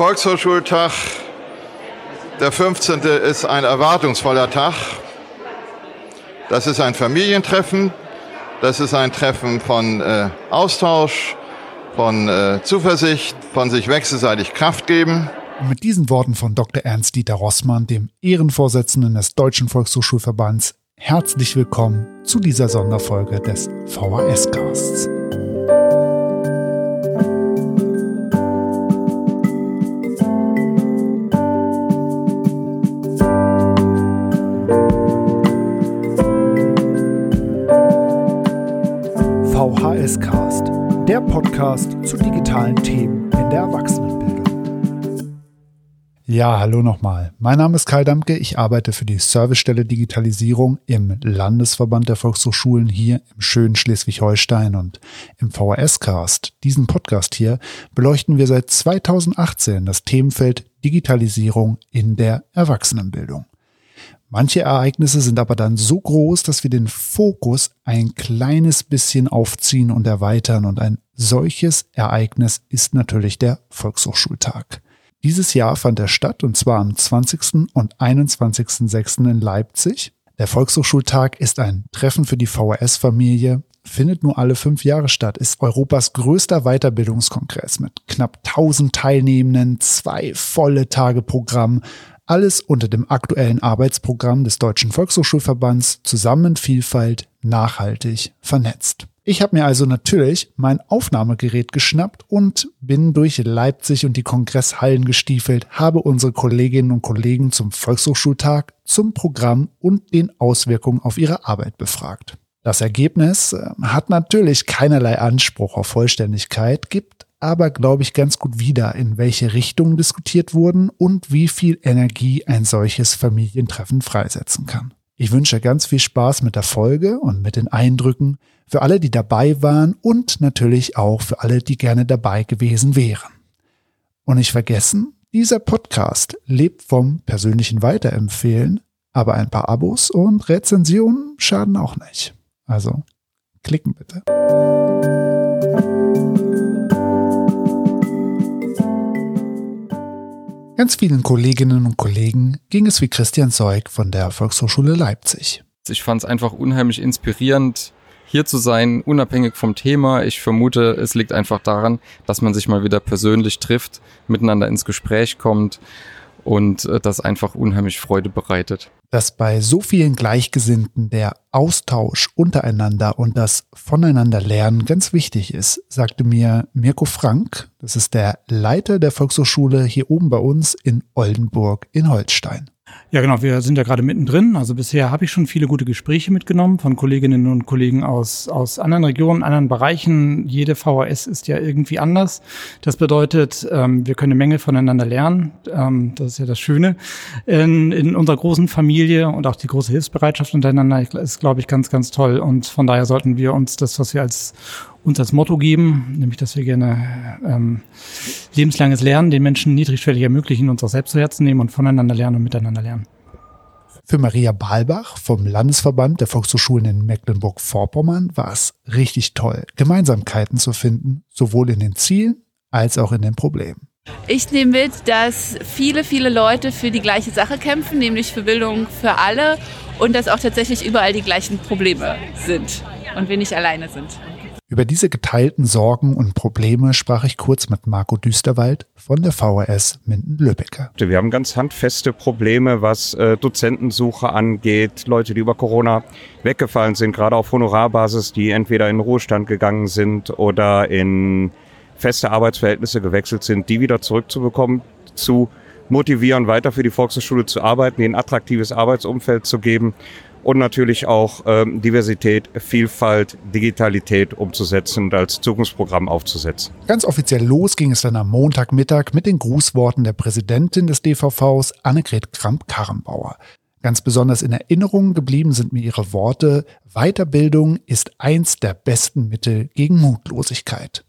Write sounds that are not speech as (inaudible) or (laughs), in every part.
Volkshochschultag, der 15. ist ein erwartungsvoller Tag. Das ist ein Familientreffen, das ist ein Treffen von äh, Austausch, von äh, Zuversicht, von sich wechselseitig Kraft geben. Und mit diesen Worten von Dr. Ernst-Dieter Rossmann, dem Ehrenvorsitzenden des Deutschen Volkshochschulverbands, herzlich willkommen zu dieser Sonderfolge des VHS-Casts. VHS-Cast, der Podcast zu digitalen Themen in der Erwachsenenbildung. Ja, hallo nochmal. Mein Name ist Kai Damke. Ich arbeite für die Servicestelle Digitalisierung im Landesverband der Volkshochschulen hier im schönen Schleswig-Holstein und im VHS-Cast. Diesen Podcast hier beleuchten wir seit 2018 das Themenfeld Digitalisierung in der Erwachsenenbildung. Manche Ereignisse sind aber dann so groß, dass wir den Fokus ein kleines bisschen aufziehen und erweitern. Und ein solches Ereignis ist natürlich der Volkshochschultag. Dieses Jahr fand er statt und zwar am 20. und 21.06. in Leipzig. Der Volkshochschultag ist ein Treffen für die VHS-Familie, findet nur alle fünf Jahre statt, ist Europas größter Weiterbildungskongress mit knapp 1000 Teilnehmenden, zwei volle Tage Programm, alles unter dem aktuellen Arbeitsprogramm des Deutschen Volkshochschulverbands Zusammen Vielfalt nachhaltig vernetzt. Ich habe mir also natürlich mein Aufnahmegerät geschnappt und bin durch Leipzig und die Kongresshallen gestiefelt, habe unsere Kolleginnen und Kollegen zum Volkshochschultag, zum Programm und den Auswirkungen auf ihre Arbeit befragt. Das Ergebnis äh, hat natürlich keinerlei Anspruch auf Vollständigkeit, gibt aber, glaube ich, ganz gut wieder, in welche Richtung diskutiert wurden und wie viel Energie ein solches Familientreffen freisetzen kann. Ich wünsche ganz viel Spaß mit der Folge und mit den Eindrücken für alle, die dabei waren und natürlich auch für alle, die gerne dabei gewesen wären. Und nicht vergessen, dieser Podcast lebt vom persönlichen Weiterempfehlen, aber ein paar Abos und Rezensionen schaden auch nicht. Also klicken bitte. Ganz vielen Kolleginnen und Kollegen ging es wie Christian Zeug von der Volkshochschule Leipzig. Ich fand es einfach unheimlich inspirierend, hier zu sein, unabhängig vom Thema. Ich vermute, es liegt einfach daran, dass man sich mal wieder persönlich trifft, miteinander ins Gespräch kommt und äh, das einfach unheimlich Freude bereitet dass bei so vielen Gleichgesinnten der Austausch untereinander und das Voneinanderlernen ganz wichtig ist, sagte mir Mirko Frank, das ist der Leiter der Volkshochschule hier oben bei uns in Oldenburg in Holstein. Ja, genau. Wir sind ja gerade mittendrin. Also bisher habe ich schon viele gute Gespräche mitgenommen von Kolleginnen und Kollegen aus, aus anderen Regionen, anderen Bereichen. Jede VHS ist ja irgendwie anders. Das bedeutet, ähm, wir können eine Menge voneinander lernen. Ähm, das ist ja das Schöne. In, in unserer großen Familie und auch die große Hilfsbereitschaft untereinander ist, glaube ich, ganz, ganz toll. Und von daher sollten wir uns das, was wir als uns als Motto geben, nämlich dass wir gerne ähm, lebenslanges Lernen den Menschen niedrigschwellig ermöglichen, uns auch selbst zu Herzen nehmen und voneinander lernen und miteinander lernen. Für Maria Balbach vom Landesverband der Volkshochschulen in Mecklenburg-Vorpommern war es richtig toll, Gemeinsamkeiten zu finden, sowohl in den Zielen als auch in den Problemen. Ich nehme mit, dass viele, viele Leute für die gleiche Sache kämpfen, nämlich für Bildung für alle und dass auch tatsächlich überall die gleichen Probleme sind und wir nicht alleine sind. Über diese geteilten Sorgen und Probleme sprach ich kurz mit Marco Düsterwald von der VHS Minden-Lübbecke. Wir haben ganz handfeste Probleme, was äh, Dozentensuche angeht, Leute, die über Corona weggefallen sind, gerade auf Honorarbasis, die entweder in Ruhestand gegangen sind oder in feste Arbeitsverhältnisse gewechselt sind, die wieder zurückzubekommen, zu motivieren, weiter für die Volkshochschule zu arbeiten, ihnen ein attraktives Arbeitsumfeld zu geben und natürlich auch ähm, Diversität, Vielfalt, Digitalität umzusetzen und als Zukunftsprogramm aufzusetzen. Ganz offiziell los ging es dann am Montagmittag mit den Grußworten der Präsidentin des DVVs, Annegret Kramp-Karrenbauer. Ganz besonders in Erinnerung geblieben sind mir ihre Worte, Weiterbildung ist eins der besten Mittel gegen Mutlosigkeit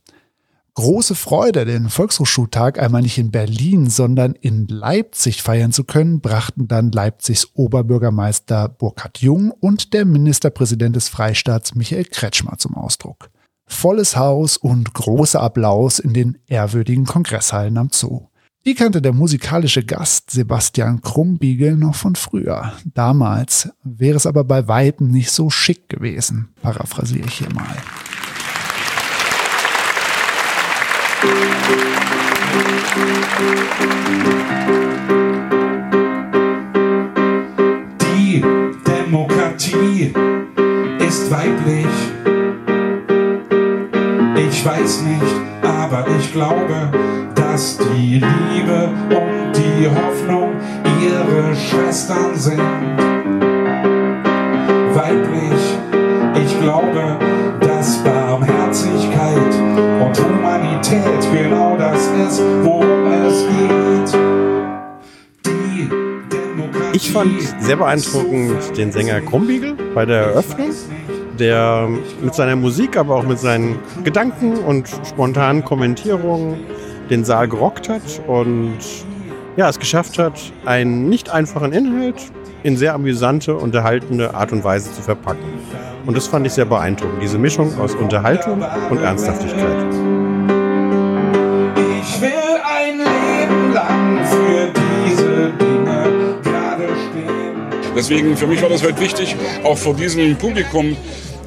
große Freude, den Volkshochschultag einmal nicht in Berlin, sondern in Leipzig feiern zu können, brachten dann Leipzigs Oberbürgermeister Burkhard Jung und der Ministerpräsident des Freistaats Michael Kretschmer zum Ausdruck. Volles Haus und großer Applaus in den ehrwürdigen Kongresshallen am Zoo. Die kannte der musikalische Gast Sebastian Krumbiegel noch von früher. Damals wäre es aber bei Weitem nicht so schick gewesen, paraphrasiere ich hier mal. Die Demokratie ist weiblich. Ich weiß nicht, aber ich glaube, dass die Liebe und die Hoffnung ihre Schwestern sind. Weiblich, und Humanität genau das ist, worum es geht. Ich fand sehr beeindruckend den Sänger Krumbiegel bei der Eröffnung, der mit seiner Musik, aber auch mit seinen Gedanken und spontanen Kommentierungen den Saal gerockt hat und ja, es geschafft hat, einen nicht einfachen Inhalt in sehr amüsante, unterhaltende Art und Weise zu verpacken. Und das fand ich sehr beeindruckend, diese Mischung aus Unterhaltung und Ernsthaftigkeit. Ich will ein Leben lang für diese Dinge gerade stehen. Deswegen für mich war das heute wichtig, auch vor diesem Publikum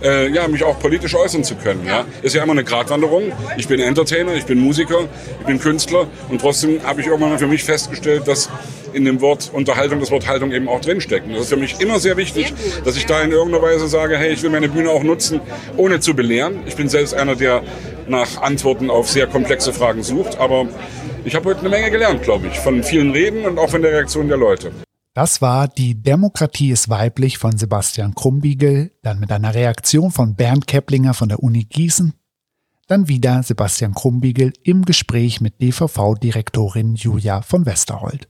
äh, ja, mich auch politisch äußern zu können. Ja. Ist ja immer eine Gratwanderung. Ich bin Entertainer, ich bin Musiker, ich bin Künstler und trotzdem habe ich irgendwann für mich festgestellt, dass in dem Wort Unterhaltung das Wort Haltung eben auch drinsteckt. Und das ist für mich immer sehr wichtig, dass ich da in irgendeiner Weise sage, hey, ich will meine Bühne auch nutzen, ohne zu belehren. Ich bin selbst einer, der nach Antworten auf sehr komplexe Fragen sucht, aber ich habe heute eine Menge gelernt, glaube ich, von vielen Reden und auch von der Reaktion der Leute. Das war Die Demokratie ist weiblich von Sebastian Krumbiegel, dann mit einer Reaktion von Bernd Keplinger von der Uni Gießen, dann wieder Sebastian Krumbiegel im Gespräch mit DVV-Direktorin Julia von Westerhold.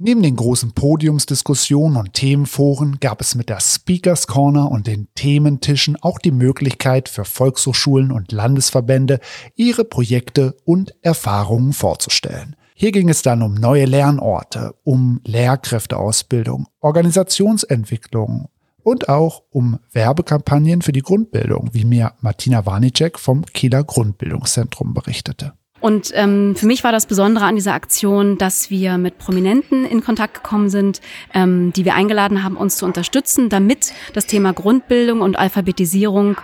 Neben den großen Podiumsdiskussionen und Themenforen gab es mit der Speakers Corner und den Thementischen auch die Möglichkeit für Volkshochschulen und Landesverbände, ihre Projekte und Erfahrungen vorzustellen. Hier ging es dann um neue Lernorte, um Lehrkräfteausbildung, Organisationsentwicklung und auch um Werbekampagnen für die Grundbildung, wie mir Martina Warnicek vom Kieler Grundbildungszentrum berichtete. Und ähm, für mich war das Besondere an dieser Aktion, dass wir mit Prominenten in Kontakt gekommen sind, ähm, die wir eingeladen haben, uns zu unterstützen, damit das Thema Grundbildung und Alphabetisierung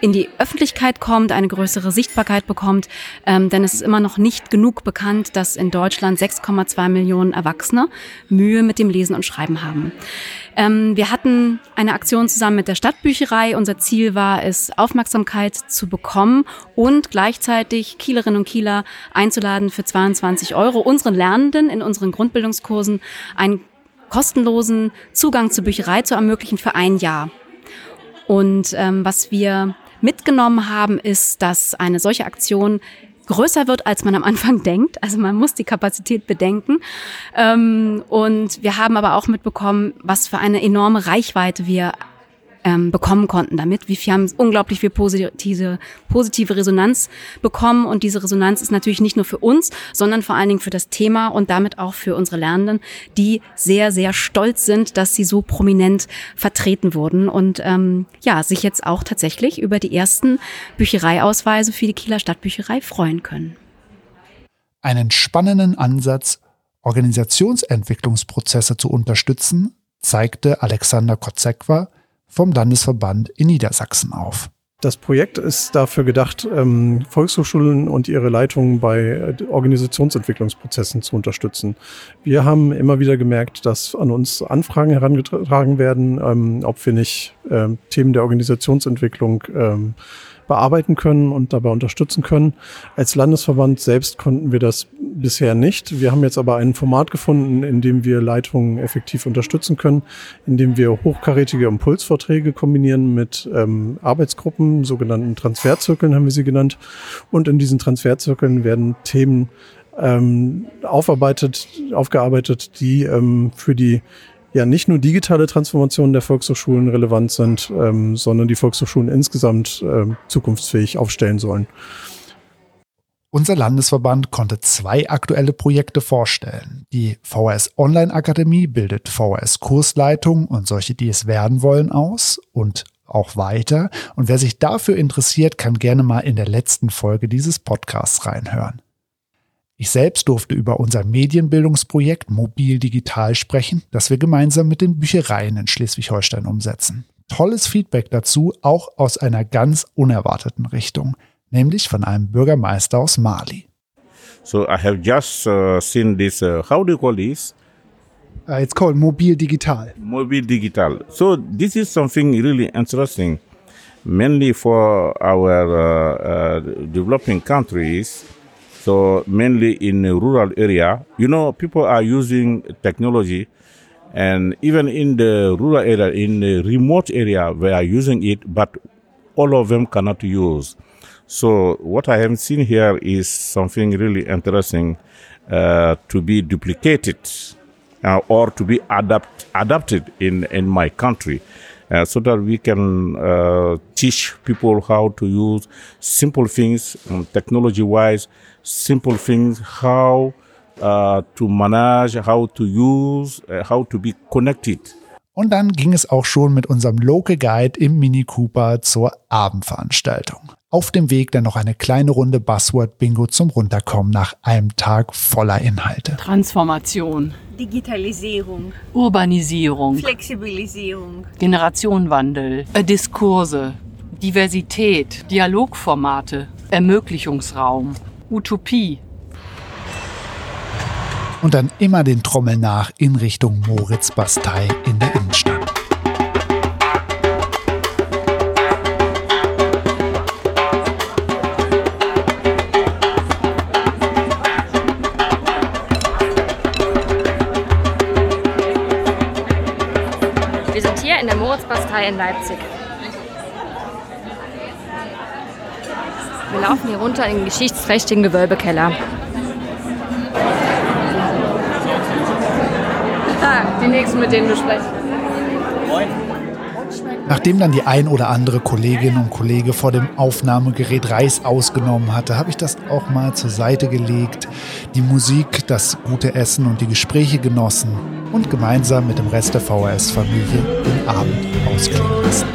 in die Öffentlichkeit kommt, eine größere Sichtbarkeit bekommt. Ähm, denn es ist immer noch nicht genug bekannt, dass in Deutschland 6,2 Millionen Erwachsene Mühe mit dem Lesen und Schreiben haben. Ähm, wir hatten eine Aktion zusammen mit der Stadtbücherei. Unser Ziel war es, Aufmerksamkeit zu bekommen und gleichzeitig Kielerinnen und Kieler einzuladen für 22 Euro, unseren Lernenden in unseren Grundbildungskursen einen kostenlosen Zugang zur Bücherei zu ermöglichen für ein Jahr. Und ähm, was wir mitgenommen haben, ist, dass eine solche Aktion größer wird, als man am Anfang (laughs) denkt. Also man muss die Kapazität bedenken. Ähm, und wir haben aber auch mitbekommen, was für eine enorme Reichweite wir ähm, bekommen konnten damit. Wir haben unglaublich viel positive, positive Resonanz bekommen und diese Resonanz ist natürlich nicht nur für uns, sondern vor allen Dingen für das Thema und damit auch für unsere Lernenden, die sehr, sehr stolz sind, dass sie so prominent vertreten wurden und ähm, ja, sich jetzt auch tatsächlich über die ersten Büchereiausweise für die Kieler Stadtbücherei freuen können. Einen spannenden Ansatz, Organisationsentwicklungsprozesse zu unterstützen, zeigte Alexander Kotzekwa, vom Landesverband in Niedersachsen auf. Das Projekt ist dafür gedacht, ähm, Volkshochschulen und ihre Leitungen bei äh, Organisationsentwicklungsprozessen zu unterstützen. Wir haben immer wieder gemerkt, dass an uns Anfragen herangetragen werden, ähm, ob wir nicht ähm, Themen der Organisationsentwicklung bearbeiten können und dabei unterstützen können. Als Landesverband selbst konnten wir das bisher nicht. Wir haben jetzt aber ein Format gefunden, in dem wir Leitungen effektiv unterstützen können, in dem wir hochkarätige Impulsvorträge kombinieren mit ähm, Arbeitsgruppen, sogenannten Transferzirkeln haben wir sie genannt. Und in diesen Transferzirkeln werden Themen ähm, aufarbeitet, aufgearbeitet, die ähm, für die ja nicht nur digitale Transformationen der Volkshochschulen relevant sind, ähm, sondern die Volkshochschulen insgesamt ähm, zukunftsfähig aufstellen sollen. Unser Landesverband konnte zwei aktuelle Projekte vorstellen. Die VHS Online Akademie bildet VHS Kursleitung und solche, die es werden wollen, aus und auch weiter. Und wer sich dafür interessiert, kann gerne mal in der letzten Folge dieses Podcasts reinhören. Ich selbst durfte über unser Medienbildungsprojekt Mobil Digital sprechen, das wir gemeinsam mit den Büchereien in Schleswig-Holstein umsetzen. Tolles Feedback dazu, auch aus einer ganz unerwarteten Richtung, nämlich von einem Bürgermeister aus Mali. So I have just uh, seen this, uh, how do you call this? Uh, it's called Mobil Digital. Mobil Digital. So this is something really interesting, mainly for our uh, uh, developing countries. So mainly in the rural area, you know, people are using technology, and even in the rural area, in the remote area, they are using it, but all of them cannot use. So what I have seen here is something really interesting uh, to be duplicated uh, or to be adapt, adapted in, in my country. Uh, so that we can uh, teach people how to use simple things, um, technology wise, simple things, how uh, to manage, how to use, how to be connected. Und dann ging es auch schon mit unserem Local Guide im Mini Cooper zur Abendveranstaltung. Auf dem Weg dann noch eine kleine Runde Buzzword Bingo zum Runterkommen nach einem Tag voller Inhalte. Transformation. Digitalisierung. Urbanisierung. Flexibilisierung. Generationenwandel. Äh, Diskurse. Diversität. Dialogformate. Ermöglichungsraum. Utopie. Und dann immer den Trommel nach in Richtung Moritz Bastei in der Innenstadt. Wir sind hier in der Moritzbastei in Leipzig. Wir laufen hier runter in den geschichtsträchtigen Gewölbekeller. Die nächsten, mit denen du sprichst. Nachdem dann die ein oder andere Kollegin und Kollege vor dem Aufnahmegerät Reis ausgenommen hatte, habe ich das auch mal zur Seite gelegt, die Musik, das gute Essen und die Gespräche genossen und gemeinsam mit dem Rest der VHS-Familie den Abend ausklingen lassen.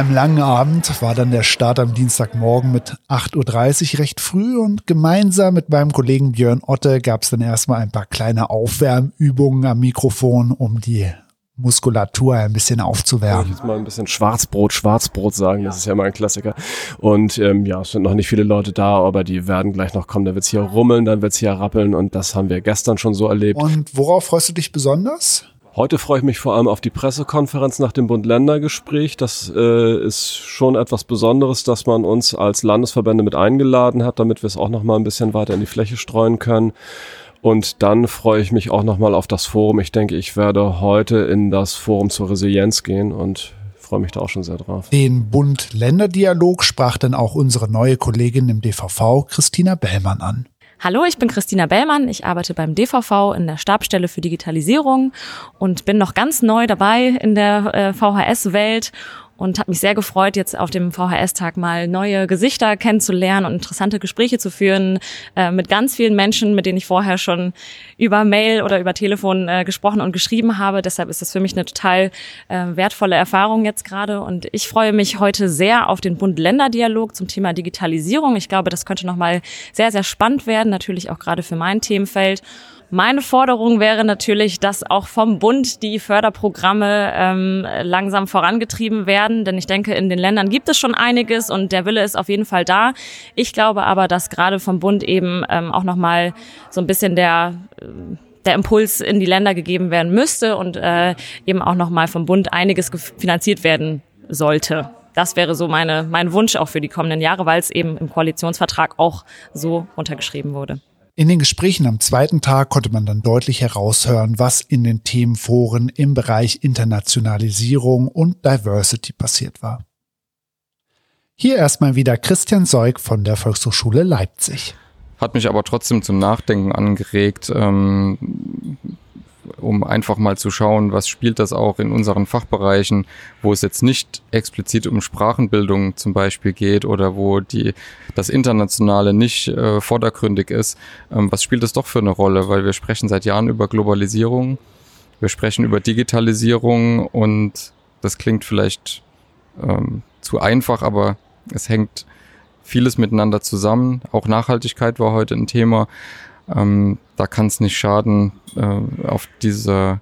Einem langen Abend war dann der Start am Dienstagmorgen mit 8.30 Uhr recht früh und gemeinsam mit meinem Kollegen Björn Otte gab es dann erstmal ein paar kleine Aufwärmübungen am Mikrofon, um die Muskulatur ein bisschen Soll ich aufzuwärmen. jetzt mal ein bisschen Schwarzbrot, Schwarzbrot sagen, das ist ja mal ein Klassiker. Und ähm, ja, es sind noch nicht viele Leute da, aber die werden gleich noch kommen. Da wird's hier rummeln, dann wird's hier rappeln und das haben wir gestern schon so erlebt. Und worauf freust du dich besonders? Heute freue ich mich vor allem auf die Pressekonferenz nach dem Bund-Länder-Gespräch. Das äh, ist schon etwas Besonderes, dass man uns als Landesverbände mit eingeladen hat, damit wir es auch noch mal ein bisschen weiter in die Fläche streuen können. Und dann freue ich mich auch noch mal auf das Forum. Ich denke, ich werde heute in das Forum zur Resilienz gehen und freue mich da auch schon sehr drauf. Den Bund-Länder-Dialog sprach dann auch unsere neue Kollegin im DVV, Christina Bellmann, an. Hallo, ich bin Christina Bellmann. Ich arbeite beim DVV in der Stabsstelle für Digitalisierung und bin noch ganz neu dabei in der äh, VHS-Welt und habe mich sehr gefreut, jetzt auf dem VHS-Tag mal neue Gesichter kennenzulernen und interessante Gespräche zu führen äh, mit ganz vielen Menschen, mit denen ich vorher schon über Mail oder über Telefon äh, gesprochen und geschrieben habe. Deshalb ist das für mich eine total äh, wertvolle Erfahrung jetzt gerade und ich freue mich heute sehr auf den Bund-Länder-Dialog zum Thema Digitalisierung. Ich glaube, das könnte nochmal sehr, sehr spannend werden, natürlich auch gerade für mein Themenfeld. Meine Forderung wäre natürlich, dass auch vom Bund die Förderprogramme ähm, langsam vorangetrieben werden, denn ich denke, in den Ländern gibt es schon einiges und der Wille ist auf jeden Fall da. Ich glaube aber, dass gerade vom Bund eben ähm, auch nochmal so ein bisschen der äh, der Impuls in die Länder gegeben werden müsste und äh, eben auch nochmal vom Bund einiges finanziert werden sollte. Das wäre so meine, mein Wunsch auch für die kommenden Jahre, weil es eben im Koalitionsvertrag auch so untergeschrieben wurde. In den Gesprächen am zweiten Tag konnte man dann deutlich heraushören, was in den Themenforen im Bereich Internationalisierung und Diversity passiert war. Hier erstmal wieder Christian Seug von der Volkshochschule Leipzig. Hat mich aber trotzdem zum Nachdenken angeregt, ähm, um einfach mal zu schauen, was spielt das auch in unseren Fachbereichen, wo es jetzt nicht explizit um Sprachenbildung zum Beispiel geht oder wo die, das Internationale nicht äh, vordergründig ist. Ähm, was spielt das doch für eine Rolle? Weil wir sprechen seit Jahren über Globalisierung, wir sprechen über Digitalisierung und das klingt vielleicht ähm, zu einfach, aber es hängt vieles miteinander zusammen. Auch Nachhaltigkeit war heute ein Thema. Ähm, da kann es nicht schaden, äh, auf dieser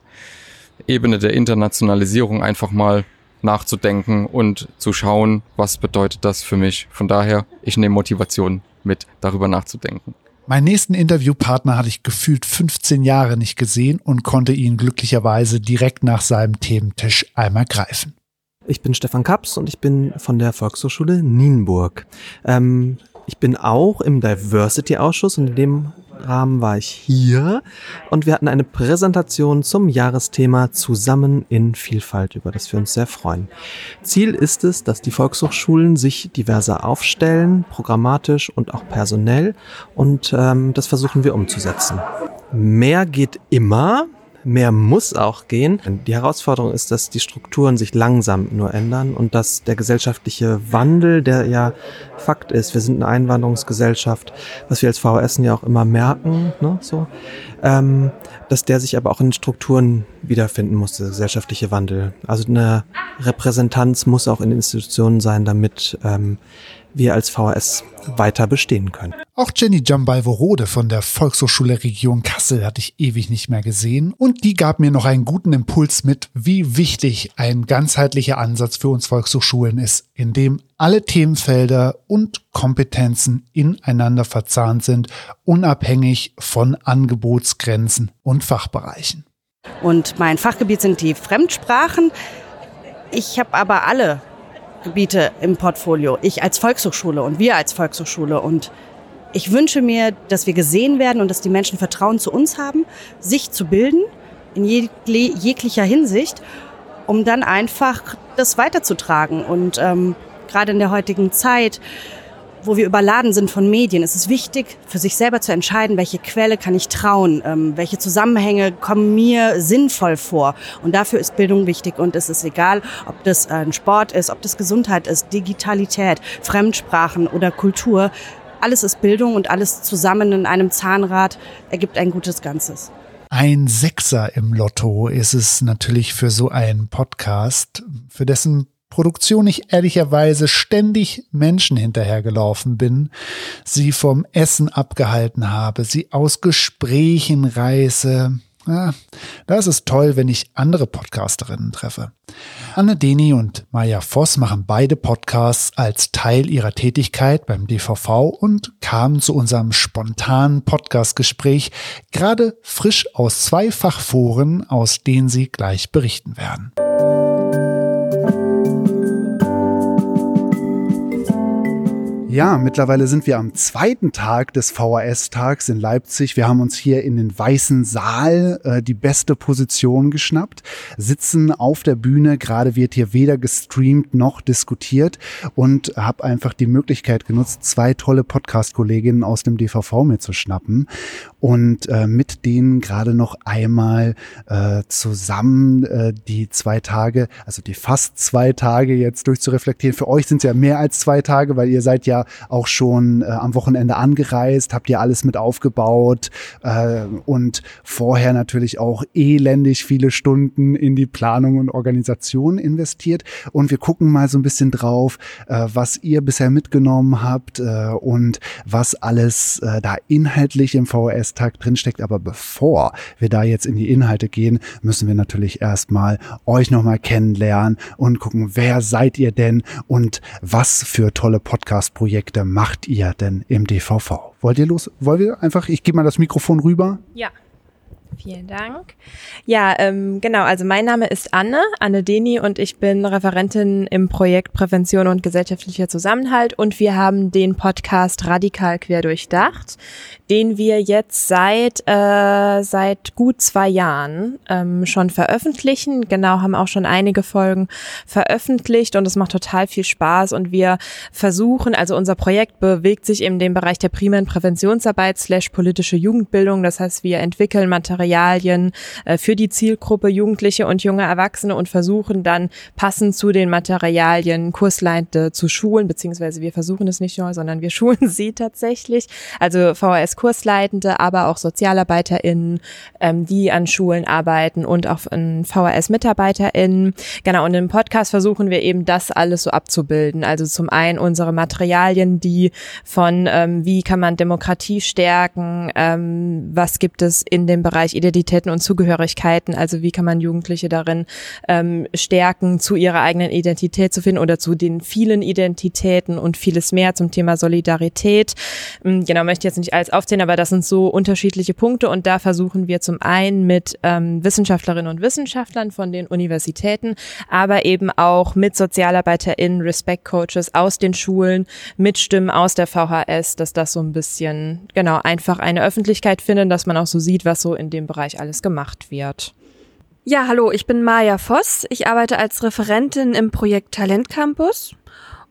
Ebene der Internationalisierung einfach mal nachzudenken und zu schauen, was bedeutet das für mich. Von daher, ich nehme Motivation mit, darüber nachzudenken. Meinen nächsten Interviewpartner hatte ich gefühlt 15 Jahre nicht gesehen und konnte ihn glücklicherweise direkt nach seinem Thementisch einmal greifen. Ich bin Stefan Kaps und ich bin von der Volkshochschule Nienburg. Ähm, ich bin auch im Diversity-Ausschuss und in dem Rahmen war ich hier und wir hatten eine Präsentation zum Jahresthema Zusammen in Vielfalt, über das wir uns sehr freuen. Ziel ist es, dass die Volkshochschulen sich diverser aufstellen, programmatisch und auch personell und ähm, das versuchen wir umzusetzen. Mehr geht immer, mehr muss auch gehen. Die Herausforderung ist, dass die Strukturen sich langsam nur ändern und dass der gesellschaftliche Wandel, der ja Fakt ist, wir sind eine Einwanderungsgesellschaft, was wir als VHS ja auch immer merken, ne, so, ähm, dass der sich aber auch in Strukturen wiederfinden muss, der gesellschaftliche Wandel. Also eine Repräsentanz muss auch in Institutionen sein, damit ähm, wir als VHS weiter bestehen können. Auch Jenny Jambalvorode von der Volkshochschule Region Kassel hatte ich ewig nicht mehr gesehen und die gab mir noch einen guten Impuls mit, wie wichtig ein ganzheitlicher Ansatz für uns Volkshochschulen ist, in dem alle Themenfelder und Kompetenzen ineinander verzahnt sind, unabhängig von Angebotsgrenzen und Fachbereichen. Und mein Fachgebiet sind die Fremdsprachen. Ich habe aber alle Gebiete im Portfolio. Ich als Volkshochschule und wir als Volkshochschule. Und ich wünsche mir, dass wir gesehen werden und dass die Menschen Vertrauen zu uns haben, sich zu bilden in jeglicher Hinsicht, um dann einfach das weiterzutragen. Und ähm, gerade in der heutigen Zeit wo wir überladen sind von Medien, ist es wichtig, für sich selber zu entscheiden, welche Quelle kann ich trauen, ähm, welche Zusammenhänge kommen mir sinnvoll vor. Und dafür ist Bildung wichtig und es ist egal, ob das ein Sport ist, ob das Gesundheit ist, Digitalität, Fremdsprachen oder Kultur. Alles ist Bildung und alles zusammen in einem Zahnrad ergibt ein gutes Ganzes. Ein Sechser im Lotto ist es natürlich für so einen Podcast, für dessen Produktion ich ehrlicherweise ständig Menschen hinterhergelaufen bin, sie vom Essen abgehalten habe, sie aus Gesprächen reiße. Ja, das ist toll, wenn ich andere Podcasterinnen treffe. Anne Deni und Maya Voss machen beide Podcasts als Teil ihrer Tätigkeit beim DVV und kamen zu unserem spontanen Podcastgespräch gerade frisch aus zwei Fachforen, aus denen sie gleich berichten werden. Ja, mittlerweile sind wir am zweiten Tag des VHS-Tags in Leipzig. Wir haben uns hier in den weißen Saal äh, die beste Position geschnappt, sitzen auf der Bühne. Gerade wird hier weder gestreamt noch diskutiert und habe einfach die Möglichkeit genutzt, zwei tolle Podcast-Kolleginnen aus dem DVV mir zu schnappen und äh, mit denen gerade noch einmal äh, zusammen äh, die zwei Tage, also die fast zwei Tage jetzt durchzureflektieren. Für euch sind es ja mehr als zwei Tage, weil ihr seid ja auch schon äh, am Wochenende angereist, habt ihr alles mit aufgebaut äh, und vorher natürlich auch elendig viele Stunden in die Planung und Organisation investiert. Und wir gucken mal so ein bisschen drauf, äh, was ihr bisher mitgenommen habt äh, und was alles äh, da inhaltlich im VHS Arbeitstag drinsteckt. Aber bevor wir da jetzt in die Inhalte gehen, müssen wir natürlich erstmal euch nochmal kennenlernen und gucken, wer seid ihr denn und was für tolle Podcast-Projekte macht ihr denn im DVV? Wollt ihr los? Wollen wir einfach, ich gebe mal das Mikrofon rüber. Ja. Vielen Dank. Ja, ähm, genau. Also mein Name ist Anne, Anne Deni und ich bin Referentin im Projekt Prävention und gesellschaftlicher Zusammenhalt und wir haben den Podcast Radikal quer durchdacht, den wir jetzt seit äh, seit gut zwei Jahren ähm, schon veröffentlichen. Genau, haben auch schon einige Folgen veröffentlicht und es macht total viel Spaß und wir versuchen, also unser Projekt bewegt sich in dem Bereich der primären Präventionsarbeit slash politische Jugendbildung. Das heißt, wir entwickeln Materialien äh, für die Zielgruppe Jugendliche und junge Erwachsene und versuchen dann passend zu den Materialien Kursleitende zu schulen, beziehungsweise wir versuchen es nicht nur, sondern wir (laughs) schulen sie tatsächlich. Also VHS-Kursleitende, aber auch SozialarbeiterInnen, ähm, die an Schulen arbeiten und auch VHS-MitarbeiterInnen. Genau, und im Podcast versuchen wir eben das alles so abzubilden. Also zum einen unsere Materialien, die von ähm, wie kann man Demokratie stärken, ähm, was gibt es in dem Bereich Identitäten und Zugehörigkeiten, also wie kann man Jugendliche darin ähm, stärken, zu ihrer eigenen Identität zu finden oder zu den vielen Identitäten und vieles mehr zum Thema Solidarität. Ähm, genau, möchte jetzt nicht alles aufzählen, aber das sind so unterschiedliche Punkte und da versuchen wir zum einen mit ähm, Wissenschaftlerinnen und Wissenschaftlern von den Universitäten, aber eben auch mit SozialarbeiterInnen, Respect Coaches aus den Schulen, mit Stimmen aus der VHS, dass das so ein bisschen, genau, einfach eine Öffentlichkeit findet, dass man auch so sieht, was so in dem Bereich alles gemacht wird. Ja, hallo, ich bin Maja Voss. Ich arbeite als Referentin im Projekt Talent Campus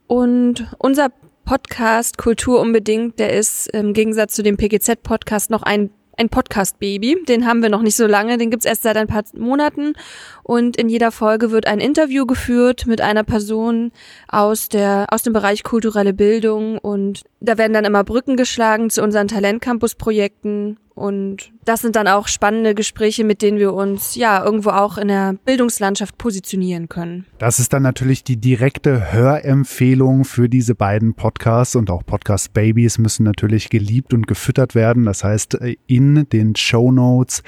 und unser Podcast Kultur unbedingt, der ist im Gegensatz zu dem PGZ-Podcast noch ein ein Podcast-Baby. Den haben wir noch nicht so lange, den gibt's erst seit ein paar Monaten. Und in jeder Folge wird ein Interview geführt mit einer Person aus, der, aus dem Bereich kulturelle Bildung. Und da werden dann immer Brücken geschlagen zu unseren Talent-Campus-Projekten und das sind dann auch spannende Gespräche, mit denen wir uns ja irgendwo auch in der Bildungslandschaft positionieren können. Das ist dann natürlich die direkte Hörempfehlung für diese beiden Podcasts und auch Podcast Babies müssen natürlich geliebt und gefüttert werden. Das heißt, in den Show Notes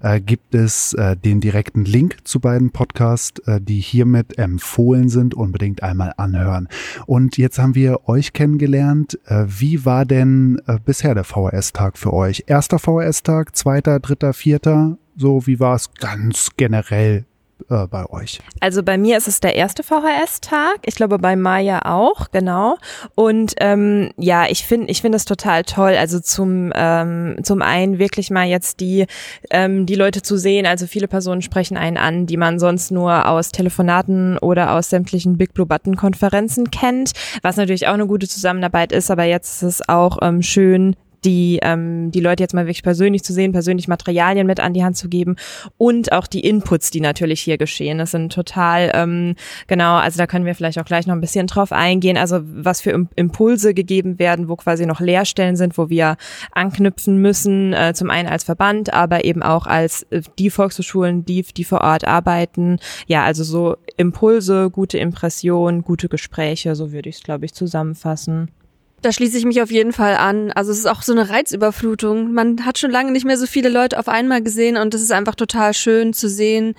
äh, gibt es äh, den direkten Link zu beiden Podcasts, äh, die hiermit empfohlen sind. Unbedingt einmal anhören. Und jetzt haben wir euch kennengelernt. Äh, wie war denn äh, bisher der VHS-Tag für euch? Erster VHS VHS-Tag, zweiter, dritter, vierter? So, wie war es ganz generell äh, bei euch? Also bei mir ist es der erste VHS-Tag. Ich glaube bei Maya auch, genau. Und ähm, ja, ich finde, ich finde es total toll. Also zum ähm, zum einen wirklich mal jetzt die ähm, die Leute zu sehen. Also viele Personen sprechen einen an, die man sonst nur aus Telefonaten oder aus sämtlichen Big Blue Button Konferenzen kennt, was natürlich auch eine gute Zusammenarbeit ist. Aber jetzt ist es auch ähm, schön die, ähm, die Leute jetzt mal wirklich persönlich zu sehen, persönlich Materialien mit an die Hand zu geben und auch die Inputs, die natürlich hier geschehen. Das sind total, ähm, genau, also da können wir vielleicht auch gleich noch ein bisschen drauf eingehen. Also was für Impulse gegeben werden, wo quasi noch Leerstellen sind, wo wir anknüpfen müssen, äh, zum einen als Verband, aber eben auch als äh, die Volkshochschulen, die, die vor Ort arbeiten. Ja, also so Impulse, gute Impressionen, gute Gespräche, so würde ich es, glaube ich, zusammenfassen. Da schließe ich mich auf jeden Fall an. Also es ist auch so eine Reizüberflutung. Man hat schon lange nicht mehr so viele Leute auf einmal gesehen und es ist einfach total schön zu sehen,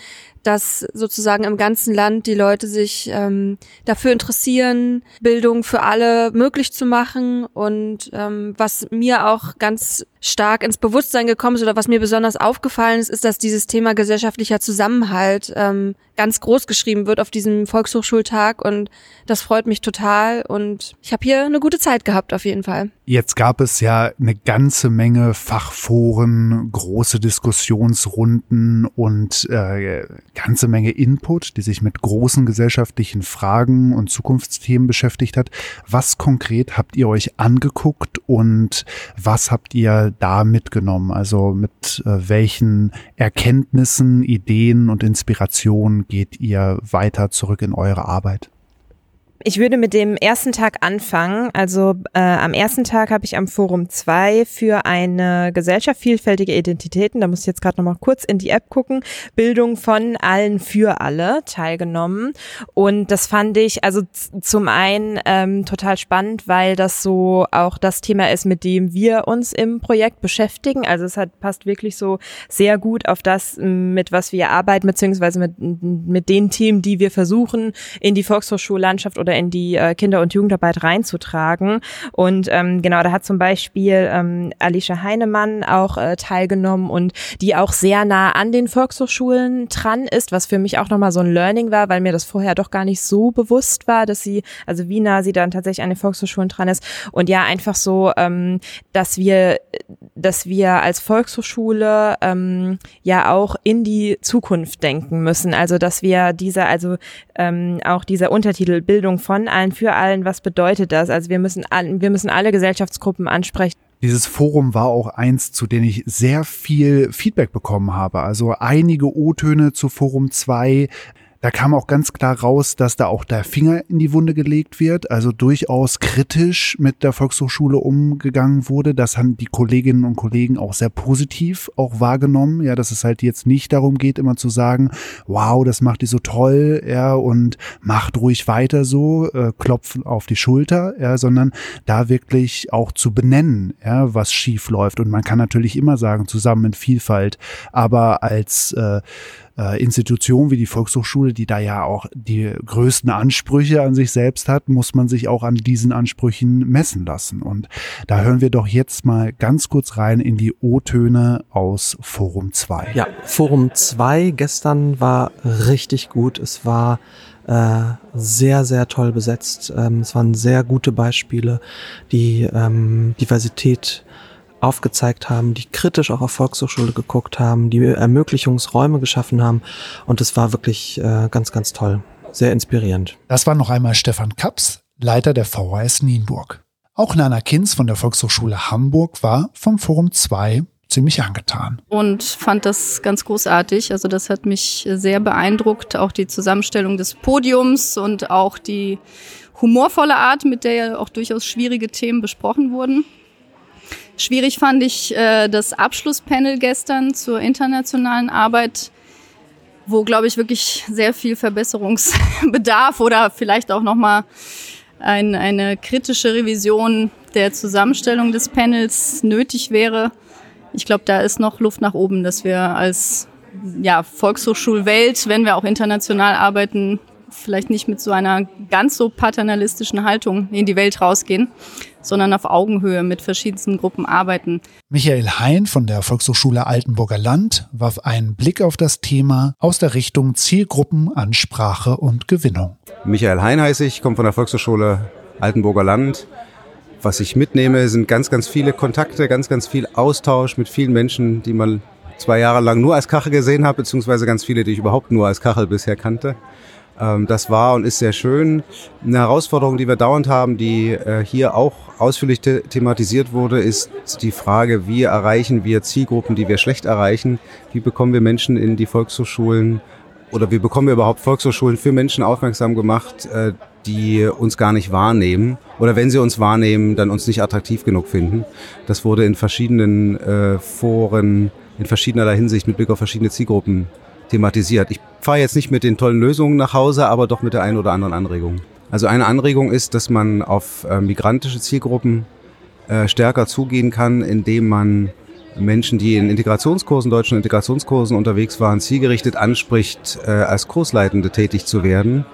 dass sozusagen im ganzen Land die Leute sich ähm, dafür interessieren, Bildung für alle möglich zu machen. Und ähm, was mir auch ganz stark ins Bewusstsein gekommen ist oder was mir besonders aufgefallen ist, ist, dass dieses Thema gesellschaftlicher Zusammenhalt ähm, ganz groß geschrieben wird auf diesem Volkshochschultag und das freut mich total und ich habe hier eine gute Zeit gehabt auf jeden Fall. Jetzt gab es ja eine ganze Menge Fachforen, große Diskussionsrunden und äh, ganze Menge Input, die sich mit großen gesellschaftlichen Fragen und Zukunftsthemen beschäftigt hat. Was konkret habt ihr euch angeguckt und was habt ihr da mitgenommen? Also mit äh, welchen Erkenntnissen, Ideen und Inspirationen geht ihr weiter zurück in eure Arbeit? Ich würde mit dem ersten Tag anfangen. Also äh, am ersten Tag habe ich am Forum 2 für eine Gesellschaft vielfältige Identitäten, da muss ich jetzt gerade nochmal kurz in die App gucken, Bildung von allen für alle teilgenommen. Und das fand ich also zum einen ähm, total spannend, weil das so auch das Thema ist, mit dem wir uns im Projekt beschäftigen. Also es hat, passt wirklich so sehr gut auf das, mit was wir arbeiten, beziehungsweise mit, mit den Themen, die wir versuchen, in die Volkshochschullandschaft oder in die äh, Kinder- und Jugendarbeit reinzutragen. Und ähm, genau, da hat zum Beispiel ähm, Alicia Heinemann auch äh, teilgenommen und die auch sehr nah an den Volkshochschulen dran ist, was für mich auch nochmal so ein Learning war, weil mir das vorher doch gar nicht so bewusst war, dass sie, also wie nah sie dann tatsächlich an den Volkshochschulen dran ist. Und ja, einfach so, ähm, dass wir, dass wir als Volkshochschule ähm, ja auch in die Zukunft denken müssen. Also dass wir diese, also ähm, auch dieser Untertitel Bildung von allen für allen, was bedeutet das? Also wir müssen wir müssen alle Gesellschaftsgruppen ansprechen. Dieses Forum war auch eins, zu dem ich sehr viel Feedback bekommen habe. Also einige O-Töne zu Forum 2 da kam auch ganz klar raus, dass da auch der Finger in die Wunde gelegt wird, also durchaus kritisch mit der Volkshochschule umgegangen wurde. Das haben die Kolleginnen und Kollegen auch sehr positiv auch wahrgenommen. Ja, dass es halt jetzt nicht darum geht, immer zu sagen, wow, das macht die so toll, ja, und macht ruhig weiter so, äh, klopfen auf die Schulter, ja, sondern da wirklich auch zu benennen, ja, was schief läuft. Und man kann natürlich immer sagen, zusammen in Vielfalt, aber als äh, äh, Institution wie die Volkshochschule, die da ja auch die größten Ansprüche an sich selbst hat, muss man sich auch an diesen Ansprüchen messen lassen. Und da hören wir doch jetzt mal ganz kurz rein in die O-Töne aus Forum 2. Ja, Forum 2 gestern war richtig gut. Es war äh, sehr, sehr toll besetzt. Ähm, es waren sehr gute Beispiele, die ähm, Diversität aufgezeigt haben, die kritisch auch auf Volkshochschule geguckt haben, die Ermöglichungsräume geschaffen haben. Und es war wirklich äh, ganz, ganz toll. Sehr inspirierend. Das war noch einmal Stefan Kaps, Leiter der VHS Nienburg. Auch Nana Kinz von der Volkshochschule Hamburg war vom Forum 2 ziemlich angetan. Und fand das ganz großartig. Also das hat mich sehr beeindruckt. Auch die Zusammenstellung des Podiums und auch die humorvolle Art, mit der ja auch durchaus schwierige Themen besprochen wurden. Schwierig fand ich äh, das Abschlusspanel gestern zur internationalen Arbeit, wo, glaube ich, wirklich sehr viel Verbesserungsbedarf oder vielleicht auch nochmal ein, eine kritische Revision der Zusammenstellung des Panels nötig wäre. Ich glaube, da ist noch Luft nach oben, dass wir als ja, Volkshochschulwelt, wenn wir auch international arbeiten, vielleicht nicht mit so einer ganz so paternalistischen Haltung in die Welt rausgehen, sondern auf Augenhöhe mit verschiedensten Gruppen arbeiten. Michael Hein von der Volkshochschule Altenburger Land warf einen Blick auf das Thema aus der Richtung Zielgruppenansprache und Gewinnung. Michael Hein heiße ich, komme von der Volkshochschule Altenburger Land. Was ich mitnehme, sind ganz, ganz viele Kontakte, ganz, ganz viel Austausch mit vielen Menschen, die man zwei Jahre lang nur als Kachel gesehen habe, beziehungsweise ganz viele, die ich überhaupt nur als Kachel bisher kannte. Ähm, das war und ist sehr schön. Eine Herausforderung, die wir dauernd haben, die äh, hier auch ausführlich the thematisiert wurde, ist die Frage, wie erreichen wir Zielgruppen, die wir schlecht erreichen? Wie bekommen wir Menschen in die Volkshochschulen oder wie bekommen wir überhaupt Volkshochschulen für Menschen aufmerksam gemacht, äh, die uns gar nicht wahrnehmen oder wenn sie uns wahrnehmen, dann uns nicht attraktiv genug finden. Das wurde in verschiedenen äh, Foren in verschiedenerlei Hinsicht mit Blick auf verschiedene Zielgruppen thematisiert. Ich fahre jetzt nicht mit den tollen Lösungen nach Hause, aber doch mit der einen oder anderen Anregung. Also eine Anregung ist, dass man auf äh, migrantische Zielgruppen äh, stärker zugehen kann, indem man Menschen, die in Integrationskursen, deutschen Integrationskursen unterwegs waren, zielgerichtet anspricht, äh, als Kursleitende tätig zu werden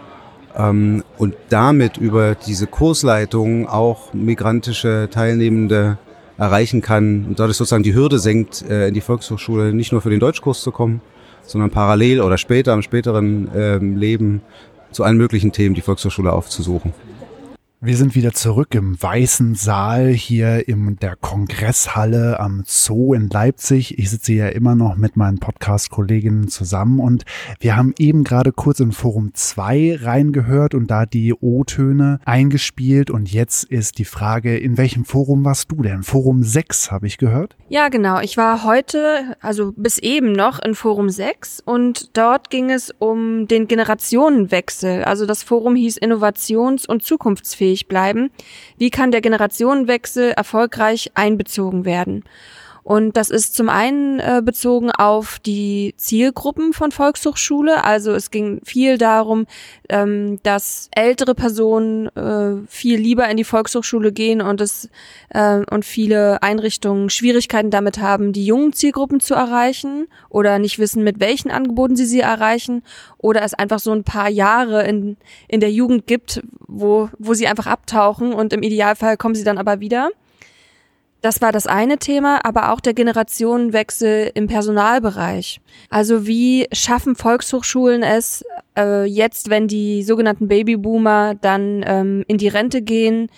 ähm, und damit über diese Kursleitung auch migrantische Teilnehmende erreichen kann und dadurch sozusagen die Hürde senkt, in die Volkshochschule nicht nur für den Deutschkurs zu kommen, sondern parallel oder später im späteren ähm, Leben zu allen möglichen Themen die Volkshochschule aufzusuchen. Wir sind wieder zurück im Weißen Saal hier in der Kongresshalle am Zoo in Leipzig. Ich sitze ja immer noch mit meinen Podcast-Kolleginnen zusammen und wir haben eben gerade kurz in Forum 2 reingehört und da die O-Töne eingespielt und jetzt ist die Frage, in welchem Forum warst du denn? Forum 6 habe ich gehört? Ja, genau. Ich war heute, also bis eben noch in Forum 6 und dort ging es um den Generationenwechsel. Also das Forum hieß Innovations- und Zukunftsfähigkeit fähig bleiben? Wie kann der Generationenwechsel erfolgreich einbezogen werden? Und das ist zum einen äh, bezogen auf die Zielgruppen von Volkshochschule. Also es ging viel darum, ähm, dass ältere Personen äh, viel lieber in die Volkshochschule gehen und es äh, und viele Einrichtungen Schwierigkeiten damit haben, die jungen Zielgruppen zu erreichen oder nicht wissen, mit welchen Angeboten sie sie erreichen oder es einfach so ein paar Jahre in, in der Jugend gibt, wo, wo sie einfach abtauchen und im Idealfall kommen sie dann aber wieder. Das war das eine Thema, aber auch der Generationenwechsel im Personalbereich. Also wie schaffen Volkshochschulen es äh, jetzt, wenn die sogenannten Babyboomer dann ähm, in die Rente gehen,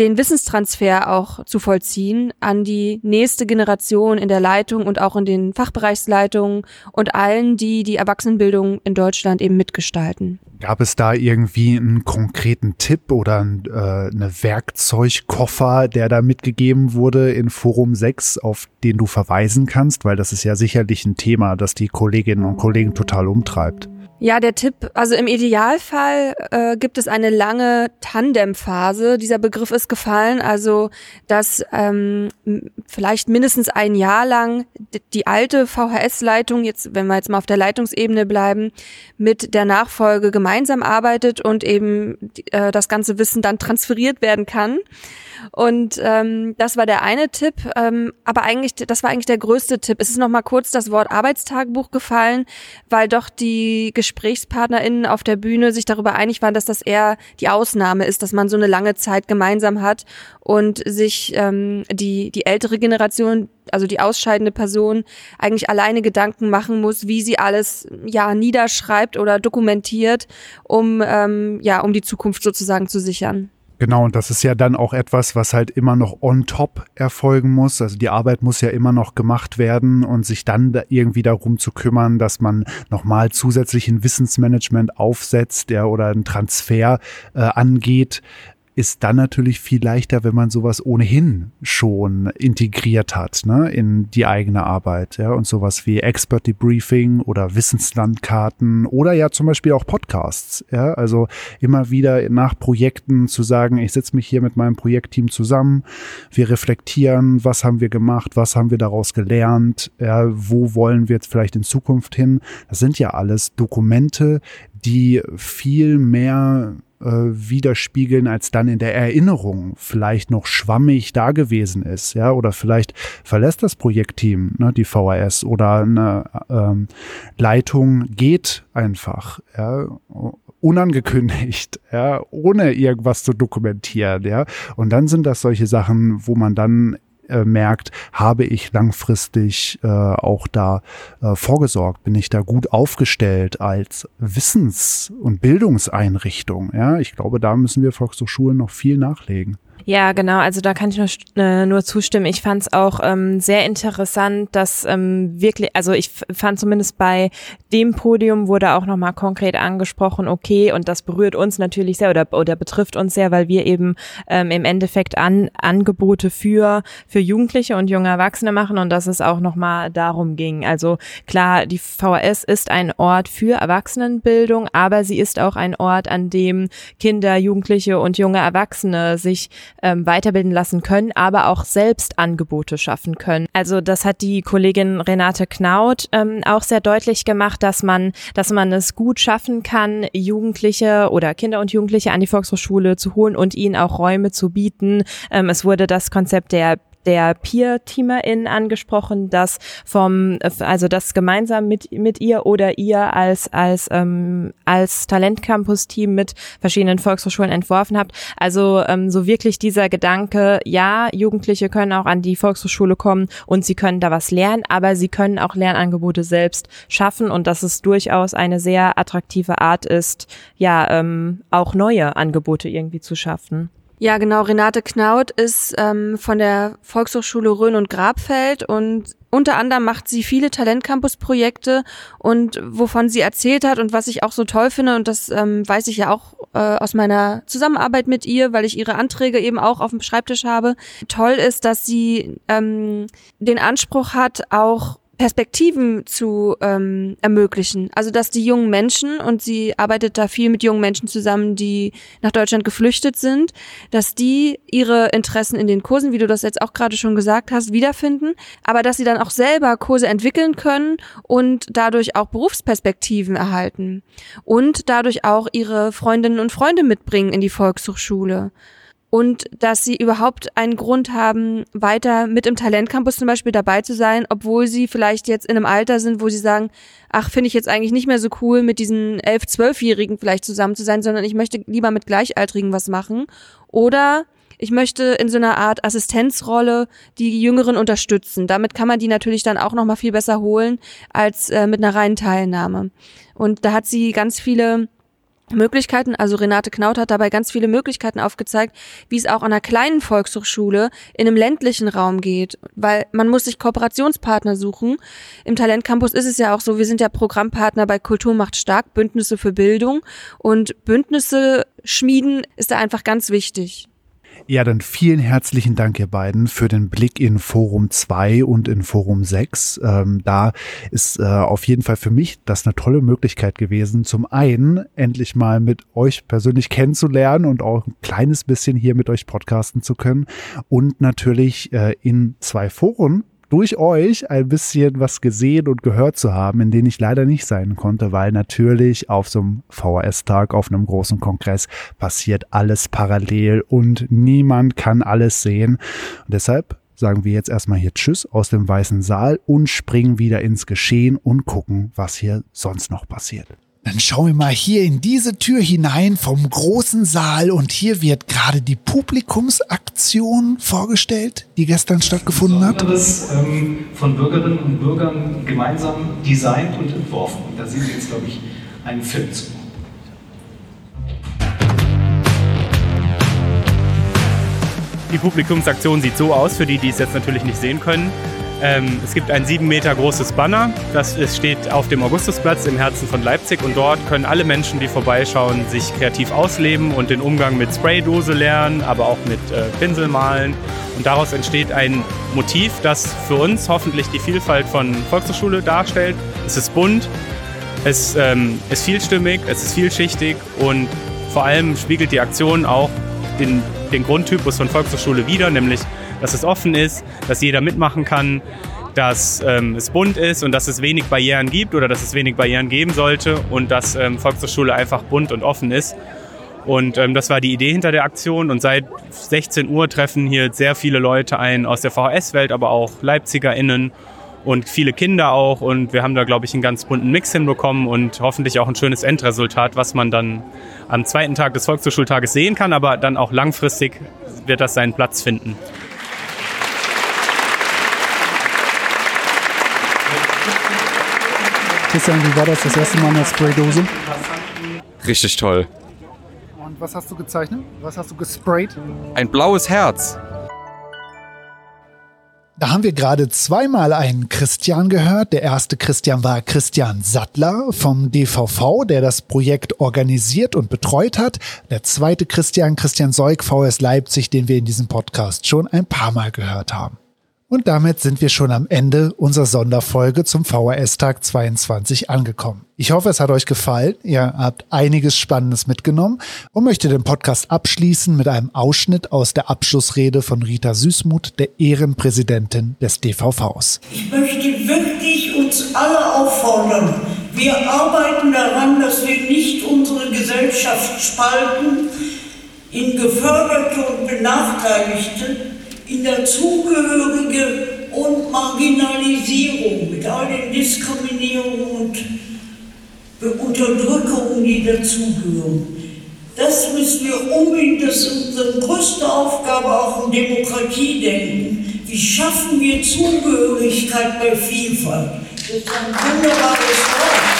den Wissenstransfer auch zu vollziehen an die nächste Generation in der Leitung und auch in den Fachbereichsleitungen und allen, die die Erwachsenenbildung in Deutschland eben mitgestalten. Gab es da irgendwie einen konkreten Tipp oder äh, eine Werkzeugkoffer, der da mitgegeben wurde in Forum 6, auf den du verweisen kannst? Weil das ist ja sicherlich ein Thema, das die Kolleginnen und Kollegen total umtreibt. Ja, der Tipp, also im Idealfall äh, gibt es eine lange Tandemphase. Dieser Begriff ist gefallen, also dass ähm, vielleicht mindestens ein Jahr lang die alte VHS-Leitung, jetzt wenn wir jetzt mal auf der Leitungsebene bleiben, mit der Nachfolge gemeinsam arbeitet und eben äh, das ganze Wissen dann transferiert werden kann. Und ähm, das war der eine Tipp, ähm, aber eigentlich, das war eigentlich der größte Tipp. Es ist noch mal kurz das Wort Arbeitstagebuch gefallen, weil doch die GesprächspartnerInnen auf der Bühne sich darüber einig waren, dass das eher die Ausnahme ist, dass man so eine lange Zeit gemeinsam hat und sich ähm, die, die ältere Generation, also die ausscheidende Person, eigentlich alleine Gedanken machen muss, wie sie alles ja niederschreibt oder dokumentiert, um ähm, ja um die Zukunft sozusagen zu sichern. Genau, und das ist ja dann auch etwas, was halt immer noch on top erfolgen muss. Also die Arbeit muss ja immer noch gemacht werden und sich dann da irgendwie darum zu kümmern, dass man nochmal zusätzlich ein Wissensmanagement aufsetzt, der oder einen Transfer äh, angeht ist dann natürlich viel leichter, wenn man sowas ohnehin schon integriert hat, ne, in die eigene Arbeit, ja, und sowas wie Expert Debriefing oder Wissenslandkarten oder ja zum Beispiel auch Podcasts, ja, also immer wieder nach Projekten zu sagen, ich setze mich hier mit meinem Projektteam zusammen, wir reflektieren, was haben wir gemacht, was haben wir daraus gelernt, ja, wo wollen wir jetzt vielleicht in Zukunft hin, das sind ja alles Dokumente, die viel mehr äh, widerspiegeln, als dann in der Erinnerung vielleicht noch schwammig da gewesen ist, ja, oder vielleicht verlässt das Projektteam, ne, die VHS oder eine ähm, Leitung geht einfach, ja, unangekündigt, ja, ohne irgendwas zu dokumentieren, ja, und dann sind das solche Sachen, wo man dann äh, merkt, habe ich langfristig äh, auch da äh, vorgesorgt, bin ich da gut aufgestellt als Wissens- und Bildungseinrichtung. Ja, ich glaube, da müssen wir Volkshochschulen noch viel nachlegen. Ja, genau. Also da kann ich nur, äh, nur zustimmen. Ich fand es auch ähm, sehr interessant, dass ähm, wirklich, also ich fand zumindest bei dem Podium wurde auch nochmal konkret angesprochen, okay, und das berührt uns natürlich sehr oder, oder betrifft uns sehr, weil wir eben ähm, im Endeffekt an, Angebote für, für Jugendliche und junge Erwachsene machen und dass es auch nochmal darum ging. Also klar, die VHS ist ein Ort für Erwachsenenbildung, aber sie ist auch ein Ort, an dem Kinder, Jugendliche und junge Erwachsene sich ähm, weiterbilden lassen können, aber auch selbst Angebote schaffen können. Also das hat die Kollegin Renate Knaut ähm, auch sehr deutlich gemacht, dass man, dass man es gut schaffen kann, Jugendliche oder Kinder und Jugendliche an die Volkshochschule zu holen und ihnen auch Räume zu bieten. Ähm, es wurde das Konzept der der Peer-Teamerin angesprochen, das vom, also das gemeinsam mit, mit ihr oder ihr als, als, ähm, als Talentcampus-Team mit verschiedenen Volkshochschulen entworfen habt. Also ähm, so wirklich dieser Gedanke, ja, Jugendliche können auch an die Volkshochschule kommen und sie können da was lernen, aber sie können auch Lernangebote selbst schaffen und dass es durchaus eine sehr attraktive Art ist, ja, ähm, auch neue Angebote irgendwie zu schaffen. Ja, genau. Renate Knaut ist ähm, von der Volkshochschule Rhön und Grabfeld und unter anderem macht sie viele Talentcampus-Projekte und wovon sie erzählt hat und was ich auch so toll finde und das ähm, weiß ich ja auch äh, aus meiner Zusammenarbeit mit ihr, weil ich ihre Anträge eben auch auf dem Schreibtisch habe. Toll ist, dass sie ähm, den Anspruch hat, auch Perspektiven zu ähm, ermöglichen. Also dass die jungen Menschen, und sie arbeitet da viel mit jungen Menschen zusammen, die nach Deutschland geflüchtet sind, dass die ihre Interessen in den Kursen, wie du das jetzt auch gerade schon gesagt hast, wiederfinden, aber dass sie dann auch selber Kurse entwickeln können und dadurch auch Berufsperspektiven erhalten und dadurch auch ihre Freundinnen und Freunde mitbringen in die Volkshochschule und dass sie überhaupt einen Grund haben, weiter mit im Talentcampus zum Beispiel dabei zu sein, obwohl sie vielleicht jetzt in einem Alter sind, wo sie sagen, ach, finde ich jetzt eigentlich nicht mehr so cool, mit diesen elf, zwölfjährigen vielleicht zusammen zu sein, sondern ich möchte lieber mit Gleichaltrigen was machen. Oder ich möchte in so einer Art Assistenzrolle die Jüngeren unterstützen. Damit kann man die natürlich dann auch noch mal viel besser holen als äh, mit einer reinen Teilnahme. Und da hat sie ganz viele Möglichkeiten, also Renate Knaut hat dabei ganz viele Möglichkeiten aufgezeigt, wie es auch an einer kleinen Volkshochschule in einem ländlichen Raum geht, weil man muss sich Kooperationspartner suchen. Im Talentcampus ist es ja auch so, wir sind ja Programmpartner bei Kultur macht stark, Bündnisse für Bildung und Bündnisse schmieden ist da einfach ganz wichtig. Ja, dann vielen herzlichen Dank, ihr beiden, für den Blick in Forum 2 und in Forum 6. Ähm, da ist äh, auf jeden Fall für mich das eine tolle Möglichkeit gewesen, zum einen endlich mal mit euch persönlich kennenzulernen und auch ein kleines bisschen hier mit euch podcasten zu können und natürlich äh, in zwei Foren durch euch ein bisschen was gesehen und gehört zu haben, in denen ich leider nicht sein konnte, weil natürlich auf so einem VHS-Tag, auf einem großen Kongress passiert alles parallel und niemand kann alles sehen. Und deshalb sagen wir jetzt erstmal hier Tschüss aus dem Weißen Saal und springen wieder ins Geschehen und gucken, was hier sonst noch passiert. Dann schauen wir mal hier in diese Tür hinein vom großen Saal und hier wird gerade die Publikumsaktion vorgestellt, die gestern stattgefunden hat. Ähm, von Bürgerinnen und Bürgern gemeinsam designt und entworfen. Und da sehen Sie jetzt, glaube ich, einen Film zu. Die Publikumsaktion sieht so aus, für die, die es jetzt natürlich nicht sehen können. Ähm, es gibt ein sieben Meter großes Banner, das steht auf dem Augustusplatz im Herzen von Leipzig und dort können alle Menschen, die vorbeischauen, sich kreativ ausleben und den Umgang mit Spraydose lernen, aber auch mit äh, Pinsel malen. Und daraus entsteht ein Motiv, das für uns hoffentlich die Vielfalt von Volkshochschule darstellt. Es ist bunt, es ähm, ist vielstimmig, es ist vielschichtig und vor allem spiegelt die Aktion auch den, den Grundtypus von Volkshochschule wider, nämlich dass es offen ist, dass jeder mitmachen kann, dass ähm, es bunt ist und dass es wenig Barrieren gibt oder dass es wenig Barrieren geben sollte und dass ähm, Volkshochschule einfach bunt und offen ist. Und ähm, das war die Idee hinter der Aktion. Und seit 16 Uhr treffen hier sehr viele Leute ein aus der VHS-Welt, aber auch LeipzigerInnen und viele Kinder auch. Und wir haben da, glaube ich, einen ganz bunten Mix hinbekommen und hoffentlich auch ein schönes Endresultat, was man dann am zweiten Tag des Volkshochschultages sehen kann, aber dann auch langfristig wird das seinen Platz finden. Christian, wie war das das erste Mal in der Spraydose? Richtig toll. Und was hast du gezeichnet? Was hast du gesprayt? Ein blaues Herz. Da haben wir gerade zweimal einen Christian gehört. Der erste Christian war Christian Sattler vom DVV, der das Projekt organisiert und betreut hat. Der zweite Christian, Christian Seug, VS Leipzig, den wir in diesem Podcast schon ein paar Mal gehört haben. Und damit sind wir schon am Ende unserer Sonderfolge zum VHS-Tag 22 angekommen. Ich hoffe, es hat euch gefallen. Ihr habt einiges Spannendes mitgenommen und möchte den Podcast abschließen mit einem Ausschnitt aus der Abschlussrede von Rita Süßmuth, der Ehrenpräsidentin des DVVs. Ich möchte wirklich uns alle auffordern. Wir arbeiten daran, dass wir nicht unsere Gesellschaft spalten in Geförderte und Benachteiligte in der Zugehörige und Marginalisierung mit all den Diskriminierungen und Unterdrückungen, die dazugehören. Das müssen wir unbedingt, das ist unsere größte Aufgabe auch im Demokratiedenken. Wie schaffen wir Zugehörigkeit bei Vielfalt? Das ist ein wunderbares Wort.